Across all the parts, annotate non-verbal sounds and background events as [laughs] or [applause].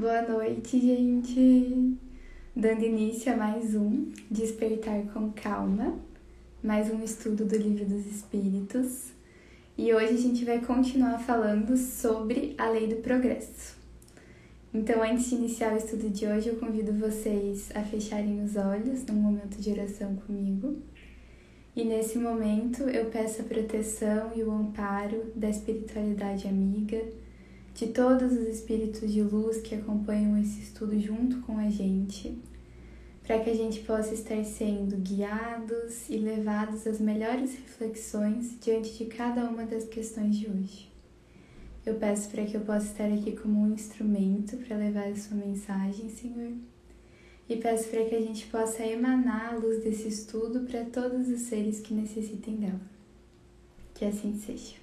Boa noite, gente! Dando início a mais um Despertar com Calma, mais um estudo do Livro dos Espíritos. E hoje a gente vai continuar falando sobre a Lei do Progresso. Então, antes de iniciar o estudo de hoje, eu convido vocês a fecharem os olhos num momento de oração comigo. E nesse momento eu peço a proteção e o amparo da espiritualidade amiga de todos os espíritos de luz que acompanham esse estudo junto com a gente, para que a gente possa estar sendo guiados e levados às melhores reflexões diante de cada uma das questões de hoje. Eu peço para que eu possa estar aqui como um instrumento para levar a sua mensagem, Senhor. E peço para que a gente possa emanar a luz desse estudo para todos os seres que necessitem dela. Que assim seja.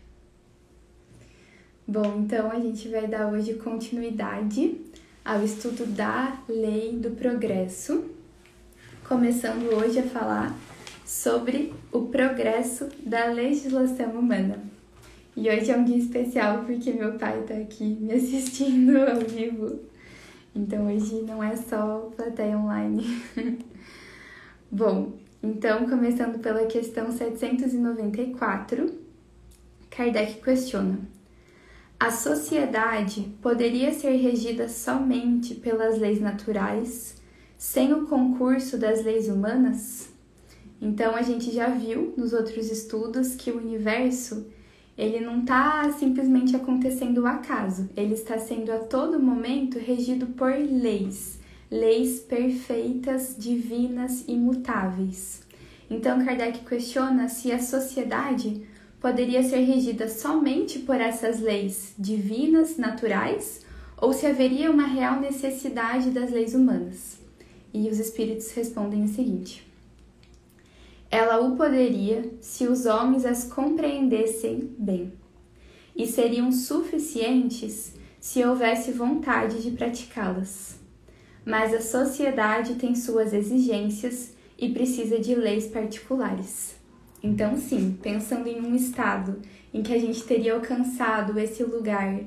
Bom, então a gente vai dar hoje continuidade ao estudo da lei do progresso, começando hoje a falar sobre o progresso da legislação humana. E hoje é um dia especial porque meu pai está aqui me [laughs] assistindo ao vivo. Então hoje não é só plateia online. [laughs] Bom, então começando pela questão 794, Kardec questiona: a sociedade poderia ser regida somente pelas leis naturais, sem o concurso das leis humanas? Então a gente já viu nos outros estudos que o universo ele não está simplesmente acontecendo ao acaso, ele está sendo a todo momento regido por leis, leis perfeitas, divinas, imutáveis. Então Kardec questiona se a sociedade poderia ser regida somente por essas leis divinas, naturais, ou se haveria uma real necessidade das leis humanas. E os espíritos respondem o seguinte: Ela o poderia se os homens as compreendessem bem, e seriam suficientes se houvesse vontade de praticá-las. Mas a sociedade tem suas exigências e precisa de leis particulares. Então, sim, pensando em um estado em que a gente teria alcançado esse lugar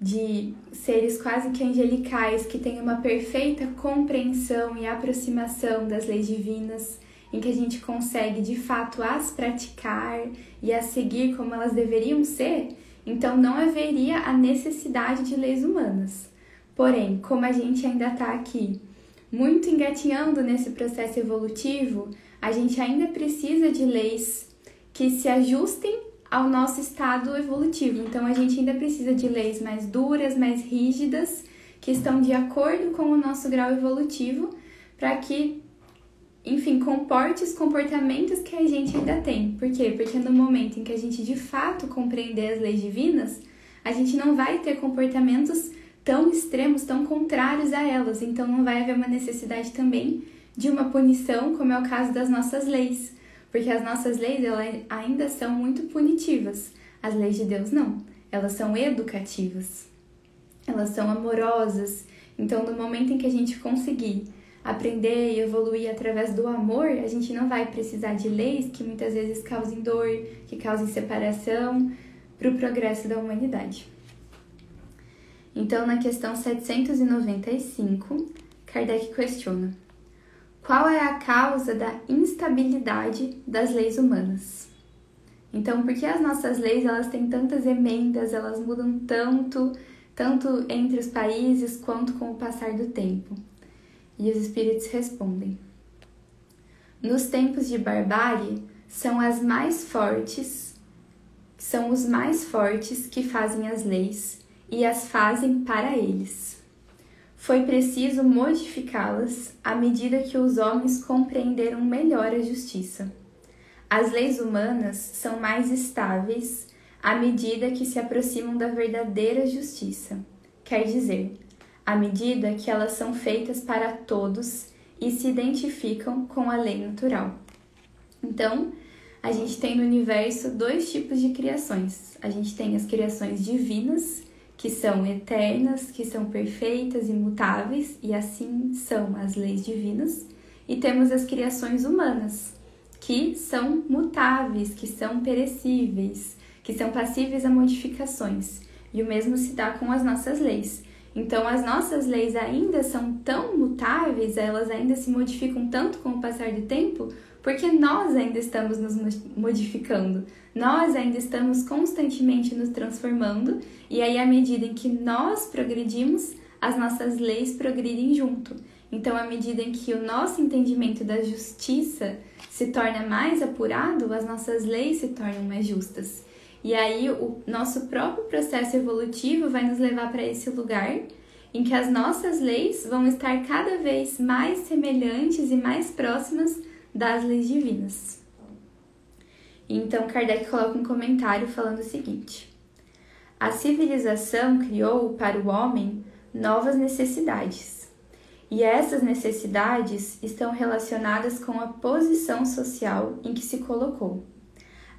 de seres quase que angelicais que têm uma perfeita compreensão e aproximação das leis divinas, em que a gente consegue de fato as praticar e as seguir como elas deveriam ser, então não haveria a necessidade de leis humanas. Porém, como a gente ainda está aqui muito engatinhando nesse processo evolutivo, a gente ainda precisa de leis que se ajustem ao nosso estado evolutivo. Então a gente ainda precisa de leis mais duras, mais rígidas, que estão de acordo com o nosso grau evolutivo, para que, enfim, comporte os comportamentos que a gente ainda tem. Por quê? Porque no momento em que a gente de fato compreender as leis divinas, a gente não vai ter comportamentos tão extremos, tão contrários a elas. Então não vai haver uma necessidade também de uma punição, como é o caso das nossas leis, porque as nossas leis elas ainda são muito punitivas. As leis de Deus não, elas são educativas, elas são amorosas. Então, no momento em que a gente conseguir aprender e evoluir através do amor, a gente não vai precisar de leis que muitas vezes causem dor, que causem separação para o progresso da humanidade. Então, na questão 795, Kardec questiona: qual é a causa da instabilidade das leis humanas? Então, por que as nossas leis elas têm tantas emendas, elas mudam tanto, tanto entre os países quanto com o passar do tempo? E os espíritos respondem: Nos tempos de barbárie, são as mais fortes, são os mais fortes que fazem as leis e as fazem para eles foi preciso modificá-las à medida que os homens compreenderam melhor a justiça. As leis humanas são mais estáveis à medida que se aproximam da verdadeira justiça, quer dizer, à medida que elas são feitas para todos e se identificam com a lei natural. Então, a gente tem no universo dois tipos de criações. A gente tem as criações divinas que são eternas, que são perfeitas, imutáveis, e assim são as leis divinas, e temos as criações humanas, que são mutáveis, que são perecíveis, que são passíveis a modificações. E o mesmo se dá com as nossas leis. Então, as nossas leis ainda são tão mutáveis, elas ainda se modificam tanto com o passar do tempo, porque nós ainda estamos nos modificando, nós ainda estamos constantemente nos transformando, e aí, à medida em que nós progredimos, as nossas leis progridem junto. Então, à medida em que o nosso entendimento da justiça se torna mais apurado, as nossas leis se tornam mais justas. E aí, o nosso próprio processo evolutivo vai nos levar para esse lugar em que as nossas leis vão estar cada vez mais semelhantes e mais próximas das leis divinas. Então, Kardec coloca um comentário falando o seguinte: A civilização criou para o homem novas necessidades, e essas necessidades estão relacionadas com a posição social em que se colocou.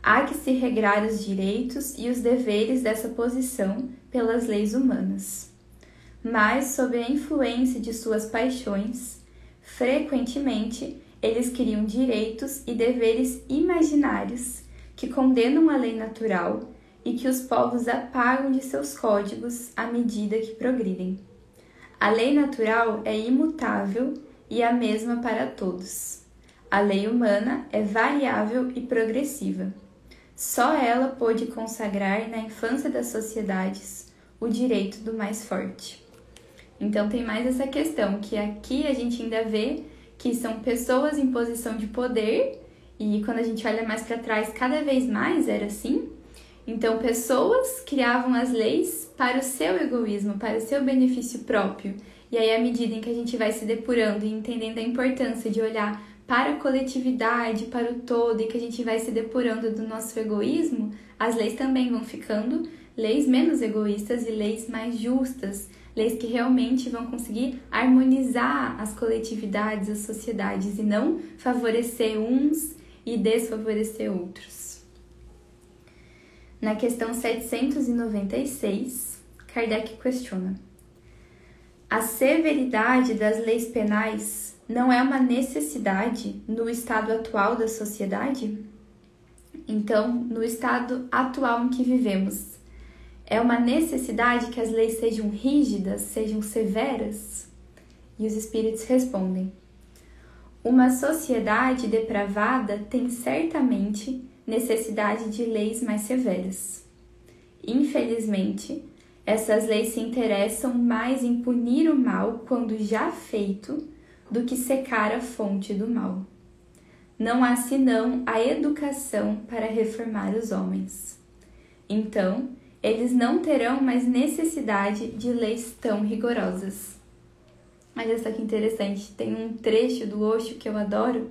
Há que se regrar os direitos e os deveres dessa posição pelas leis humanas. Mas, sob a influência de suas paixões, frequentemente eles criam direitos e deveres imaginários que condenam a lei natural e que os povos apagam de seus códigos à medida que progridem. A lei natural é imutável e a mesma para todos. A lei humana é variável e progressiva. Só ela pôde consagrar na infância das sociedades o direito do mais forte. Então tem mais essa questão que aqui a gente ainda vê que são pessoas em posição de poder e quando a gente olha mais para trás, cada vez mais era assim. Então, pessoas criavam as leis para o seu egoísmo, para o seu benefício próprio. E aí, à medida em que a gente vai se depurando e entendendo a importância de olhar para a coletividade, para o todo, e que a gente vai se depurando do nosso egoísmo, as leis também vão ficando leis menos egoístas e leis mais justas, leis que realmente vão conseguir harmonizar as coletividades, as sociedades e não favorecer uns e desfavorecer outros. Na questão 796, Kardec questiona: A severidade das leis penais não é uma necessidade no estado atual da sociedade? Então, no estado atual em que vivemos, é uma necessidade que as leis sejam rígidas, sejam severas? E os espíritos respondem: uma sociedade depravada tem certamente necessidade de leis mais severas. Infelizmente, essas leis se interessam mais em punir o mal quando já feito do que secar a fonte do mal. Não há senão a educação para reformar os homens. Então, eles não terão mais necessidade de leis tão rigorosas. Olha só que interessante, tem um trecho do Osho que eu adoro,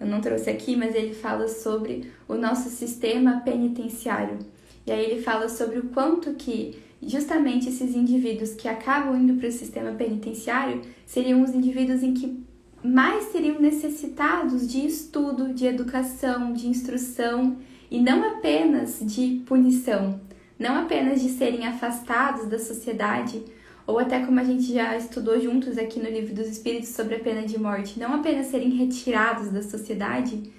eu não trouxe aqui, mas ele fala sobre o nosso sistema penitenciário. E aí ele fala sobre o quanto que justamente esses indivíduos que acabam indo para o sistema penitenciário seriam os indivíduos em que mais seriam necessitados de estudo, de educação, de instrução e não apenas de punição, não apenas de serem afastados da sociedade ou até como a gente já estudou juntos aqui no Livro dos Espíritos sobre a pena de morte, não apenas serem retirados da sociedade,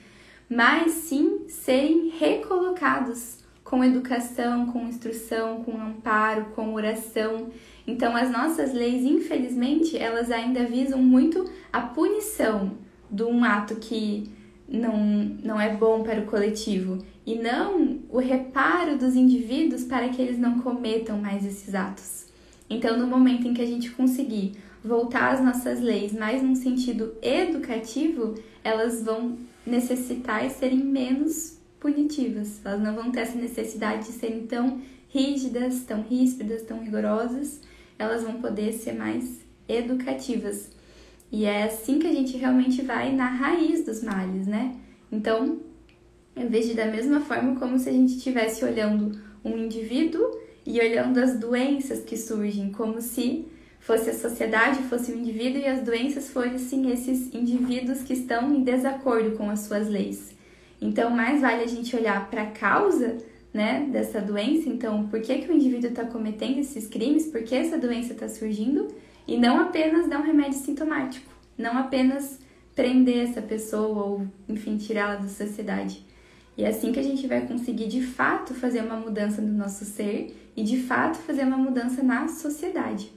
mas sim serem recolocados com educação, com instrução, com amparo, com oração. Então, as nossas leis, infelizmente, elas ainda visam muito a punição de um ato que não, não é bom para o coletivo e não o reparo dos indivíduos para que eles não cometam mais esses atos. Então, no momento em que a gente conseguir voltar as nossas leis mais num sentido educativo, elas vão necessitar serem menos punitivas. Elas não vão ter essa necessidade de serem tão rígidas, tão ríspidas, tão rigorosas. Elas vão poder ser mais educativas. E é assim que a gente realmente vai na raiz dos males, né? Então, eu vejo da mesma forma como se a gente estivesse olhando um indivíduo e olhando as doenças que surgem, como se fosse a sociedade, fosse o indivíduo e as doenças fossem esses indivíduos que estão em desacordo com as suas leis. Então, mais vale a gente olhar para a causa né, dessa doença, então, por que, que o indivíduo está cometendo esses crimes, por que essa doença está surgindo, e não apenas dar um remédio sintomático, não apenas prender essa pessoa ou, enfim, tirá-la da sociedade. E é assim que a gente vai conseguir de fato fazer uma mudança no nosso ser e de fato fazer uma mudança na sociedade.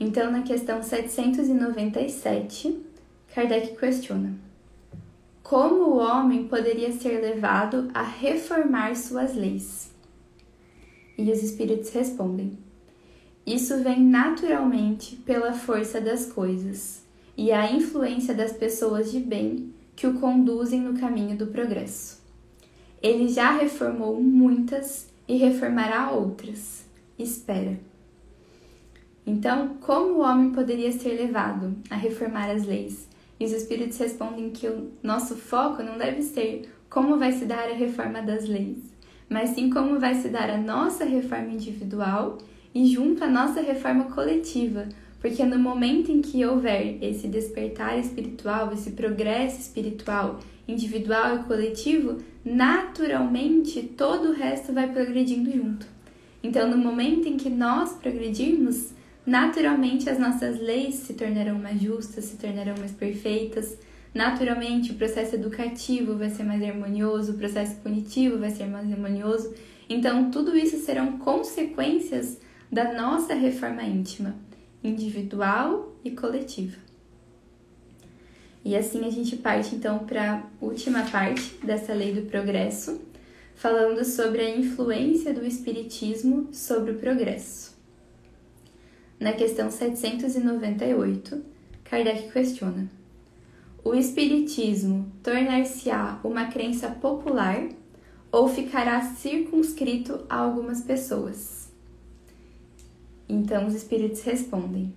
Então, na questão 797, Kardec questiona: Como o homem poderia ser levado a reformar suas leis? E os espíritos respondem: Isso vem naturalmente pela força das coisas e a influência das pessoas de bem que o conduzem no caminho do progresso. Ele já reformou muitas e reformará outras. Espera. Então, como o homem poderia ser levado a reformar as leis? E os espíritos respondem que o nosso foco não deve ser como vai se dar a reforma das leis, mas sim como vai se dar a nossa reforma individual e junto à nossa reforma coletiva, porque no momento em que houver esse despertar espiritual, esse progresso espiritual individual e coletivo, naturalmente todo o resto vai progredindo junto. Então, no momento em que nós progredirmos, naturalmente as nossas leis se tornarão mais justas, se tornarão mais perfeitas. Naturalmente, o processo educativo vai ser mais harmonioso, o processo punitivo vai ser mais harmonioso. Então, tudo isso serão consequências da nossa reforma íntima, individual e coletiva. E assim a gente parte então para a última parte dessa lei do progresso, falando sobre a influência do espiritismo sobre o progresso. Na questão 798, Kardec questiona: O espiritismo tornar-se-á uma crença popular ou ficará circunscrito a algumas pessoas? Então os espíritos respondem: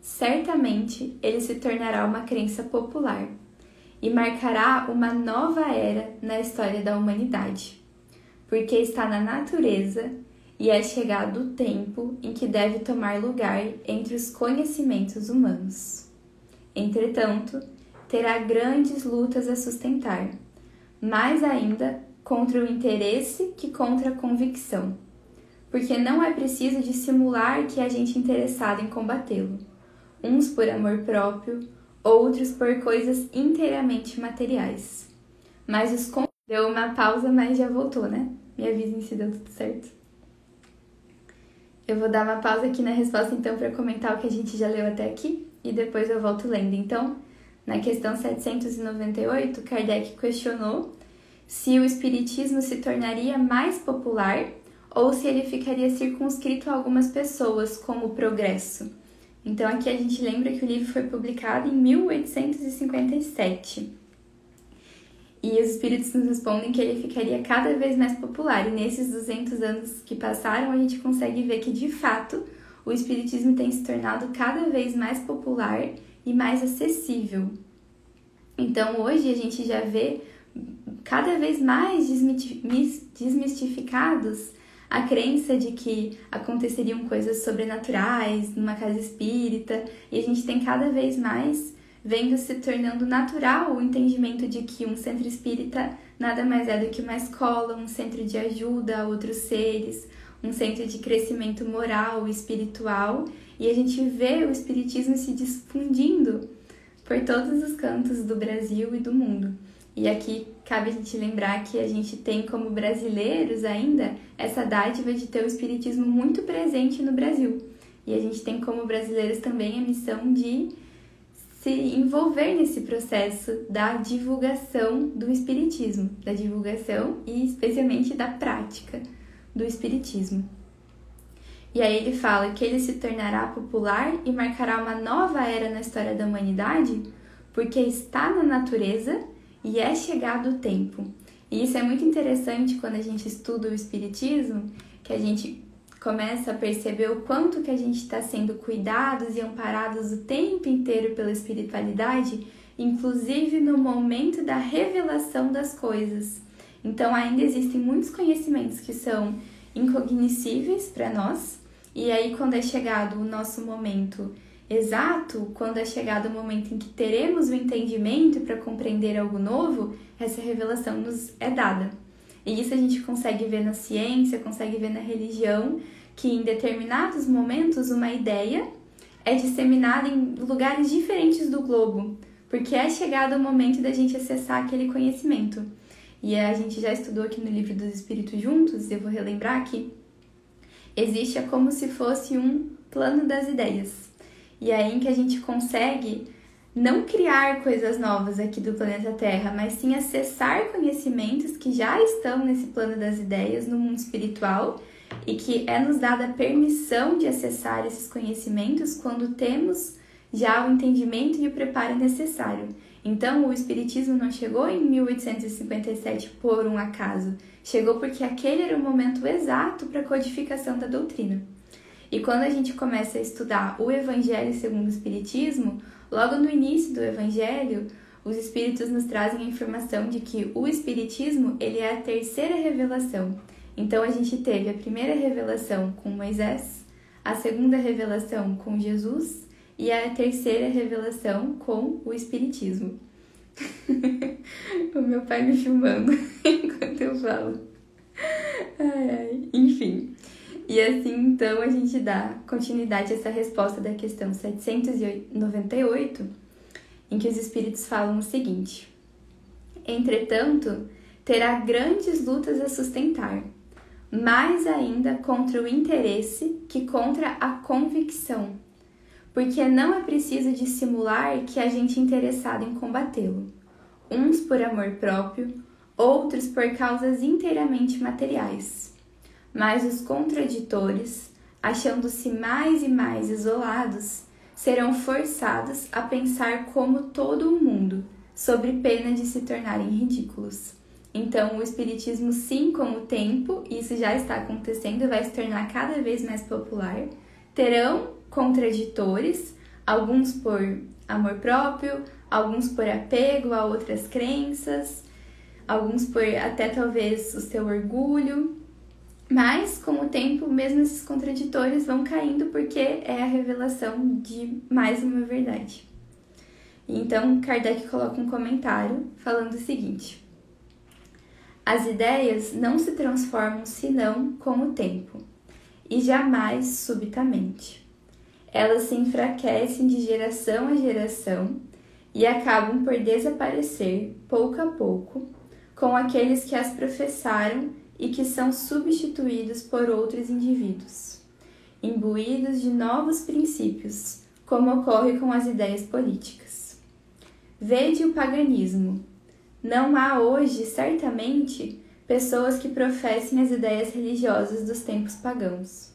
certamente ele se tornará uma crença popular e marcará uma nova era na história da humanidade, porque está na natureza e é chegado o tempo em que deve tomar lugar entre os conhecimentos humanos. Entretanto, terá grandes lutas a sustentar, mais ainda contra o interesse que contra a convicção, porque não é preciso dissimular que a gente interessado em combatê-lo uns por amor próprio, outros por coisas inteiramente materiais. Mas os con... deu uma pausa, mas já voltou, né? Me avisem se deu tudo certo. Eu vou dar uma pausa aqui na resposta então para comentar o que a gente já leu até aqui e depois eu volto lendo. Então, na questão 798, Kardec questionou se o espiritismo se tornaria mais popular ou se ele ficaria circunscrito a algumas pessoas como progresso. Então aqui a gente lembra que o livro foi publicado em 1857. E os espíritos nos respondem que ele ficaria cada vez mais popular. E nesses 200 anos que passaram, a gente consegue ver que de fato o espiritismo tem se tornado cada vez mais popular e mais acessível. Então hoje a gente já vê cada vez mais desmistificados a crença de que aconteceriam coisas sobrenaturais numa casa espírita, e a gente tem cada vez mais vendo se tornando natural o entendimento de que um centro espírita nada mais é do que uma escola, um centro de ajuda a outros seres, um centro de crescimento moral e espiritual, e a gente vê o espiritismo se difundindo por todos os cantos do Brasil e do mundo. E aqui cabe a gente lembrar que a gente tem como brasileiros ainda essa dádiva de ter o espiritismo muito presente no Brasil. E a gente tem como brasileiros também a missão de se envolver nesse processo da divulgação do espiritismo, da divulgação e especialmente da prática do espiritismo. E aí ele fala que ele se tornará popular e marcará uma nova era na história da humanidade, porque está na natureza e é chegado o tempo. E isso é muito interessante quando a gente estuda o Espiritismo, que a gente começa a perceber o quanto que a gente está sendo cuidados e amparados o tempo inteiro pela espiritualidade, inclusive no momento da revelação das coisas. Então ainda existem muitos conhecimentos que são incognoscíveis para nós, e aí quando é chegado o nosso momento exato, quando é chegado o momento em que teremos o entendimento para compreender algo novo, essa revelação nos é dada. E isso a gente consegue ver na ciência, consegue ver na religião, que em determinados momentos uma ideia é disseminada em lugares diferentes do globo, porque é chegado o momento da gente acessar aquele conhecimento. E a gente já estudou aqui no livro dos Espíritos Juntos, eu vou relembrar que existe como se fosse um plano das ideias. E é aí em que a gente consegue não criar coisas novas aqui do planeta Terra, mas sim acessar conhecimentos que já estão nesse plano das ideias no mundo espiritual e que é nos dada a permissão de acessar esses conhecimentos quando temos já o entendimento e o preparo necessário. Então, o Espiritismo não chegou em 1857 por um acaso, chegou porque aquele era o momento exato para a codificação da doutrina. E quando a gente começa a estudar o Evangelho segundo o Espiritismo, logo no início do Evangelho, os Espíritos nos trazem a informação de que o Espiritismo ele é a terceira revelação. Então a gente teve a primeira revelação com Moisés, a segunda revelação com Jesus e a terceira revelação com o Espiritismo. [laughs] o meu pai me filmando [laughs] enquanto eu falo. Ai, ai. Enfim. E assim, então, a gente dá continuidade a essa resposta da questão 798, em que os espíritos falam o seguinte: Entretanto, terá grandes lutas a sustentar, mais ainda contra o interesse que contra a convicção porque não é preciso dissimular que a gente é interessado em combatê-lo, uns por amor próprio, outros por causas inteiramente materiais. Mas os contraditores, achando-se mais e mais isolados, serão forçados a pensar como todo o mundo, sob pena de se tornarem ridículos. Então, o Espiritismo, sim, com o tempo, isso já está acontecendo, vai se tornar cada vez mais popular, terão contraditores, alguns por amor próprio, alguns por apego a outras crenças, alguns por até talvez o seu orgulho. Mas com o tempo, mesmo esses contraditores vão caindo porque é a revelação de mais uma verdade. Então, Kardec coloca um comentário falando o seguinte: As ideias não se transformam senão com o tempo, e jamais subitamente elas se enfraquecem de geração a geração e acabam por desaparecer pouco a pouco com aqueles que as professaram e que são substituídos por outros indivíduos, imbuídos de novos princípios, como ocorre com as ideias políticas. Vede o paganismo. Não há hoje, certamente, pessoas que professem as ideias religiosas dos tempos pagãos.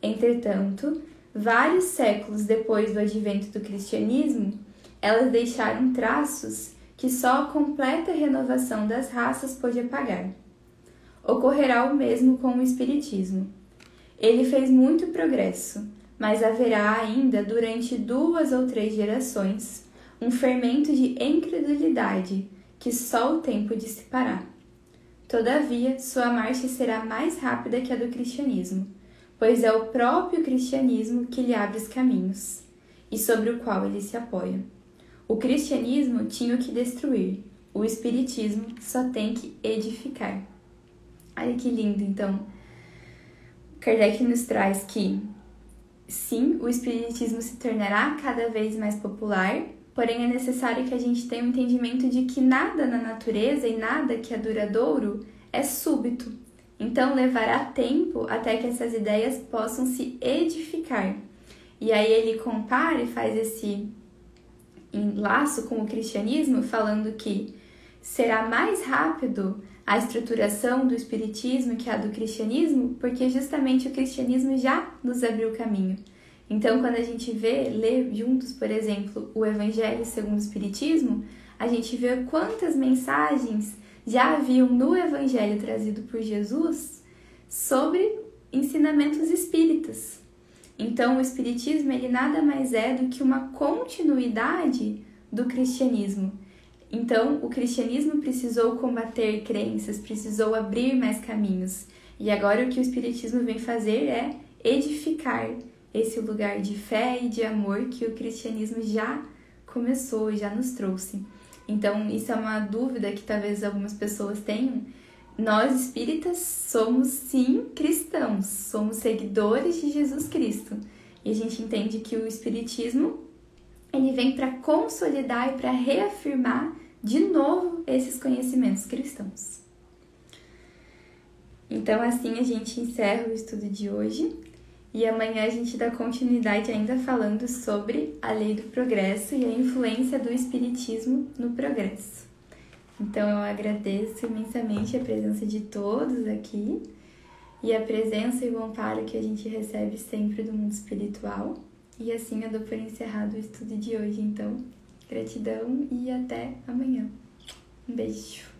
Entretanto, Vários séculos depois do advento do cristianismo, elas deixaram traços que só a completa renovação das raças pôde apagar. Ocorrerá o mesmo com o Espiritismo. Ele fez muito progresso, mas haverá ainda, durante duas ou três gerações, um fermento de incredulidade que só o tempo dissipará. Todavia, sua marcha será mais rápida que a do cristianismo pois é o próprio cristianismo que lhe abre os caminhos e sobre o qual ele se apoia. O cristianismo tinha o que destruir, o espiritismo só tem que edificar. Olha que lindo, então. Kardec nos traz que, sim, o espiritismo se tornará cada vez mais popular, porém é necessário que a gente tenha um entendimento de que nada na natureza e nada que é duradouro é súbito, então levará tempo até que essas ideias possam se edificar. E aí ele compara e faz esse laço com o cristianismo, falando que será mais rápido a estruturação do espiritismo que a do cristianismo, porque justamente o cristianismo já nos abriu o caminho. Então, quando a gente vê, lê juntos, por exemplo, o Evangelho segundo o Espiritismo, a gente vê quantas mensagens já haviam no Evangelho trazido por Jesus sobre ensinamentos espíritas. Então, o espiritismo ele nada mais é do que uma continuidade do cristianismo. Então, o cristianismo precisou combater crenças, precisou abrir mais caminhos. E agora o que o espiritismo vem fazer é edificar esse lugar de fé e de amor que o cristianismo já começou, já nos trouxe. Então, isso é uma dúvida que talvez algumas pessoas tenham. Nós espíritas somos sim cristãos, somos seguidores de Jesus Cristo. E a gente entende que o espiritismo ele vem para consolidar e para reafirmar de novo esses conhecimentos cristãos. Então, assim a gente encerra o estudo de hoje E amanhã a gente dá continuidade ainda falando sobre a lei do progresso e a influência do espiritismo no progresso. Então eu agradeço imensamente a presença de todos aqui e a presença e o amparo que a gente recebe sempre do mundo espiritual. E assim eu dou por encerrado o estudo de hoje. Então, gratidão e até amanhã. Um beijo.